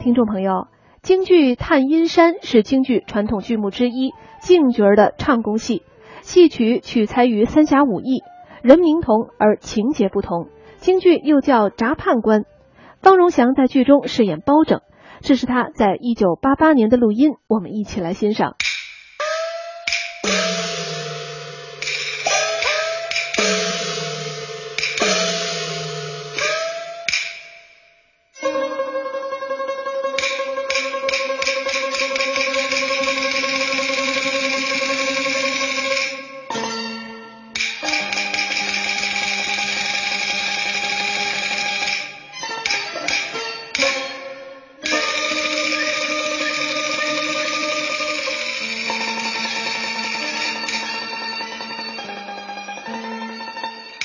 听众朋友，京剧《探阴山》是京剧传统剧目之一，净角儿的唱功戏。戏曲取材于三侠五义，人名同而情节不同。京剧又叫《铡判官》，方荣祥在剧中饰演包拯，这是他在一九八八年的录音，我们一起来欣赏。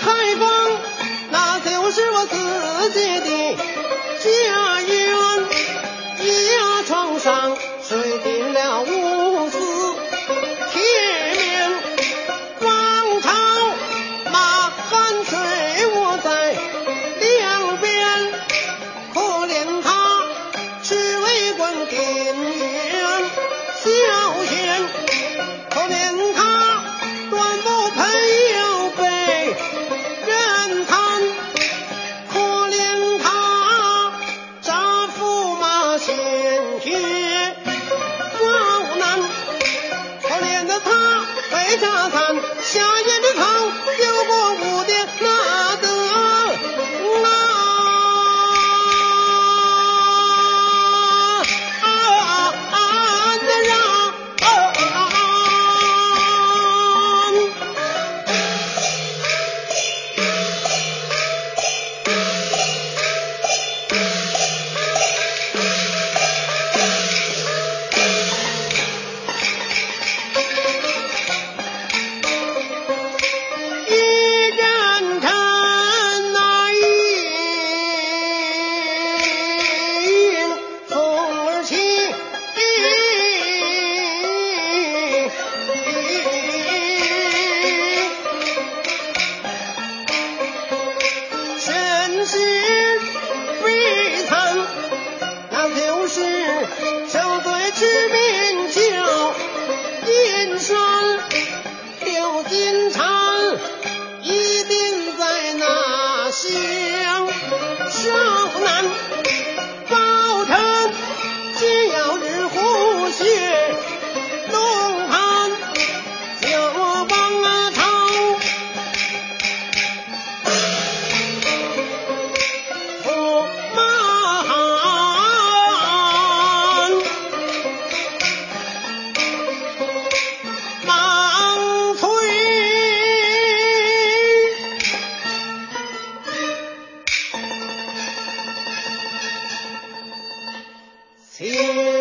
开封那就是我自己的家业心天，花难，可怜的他回家看，下夜的汤有过。Sim.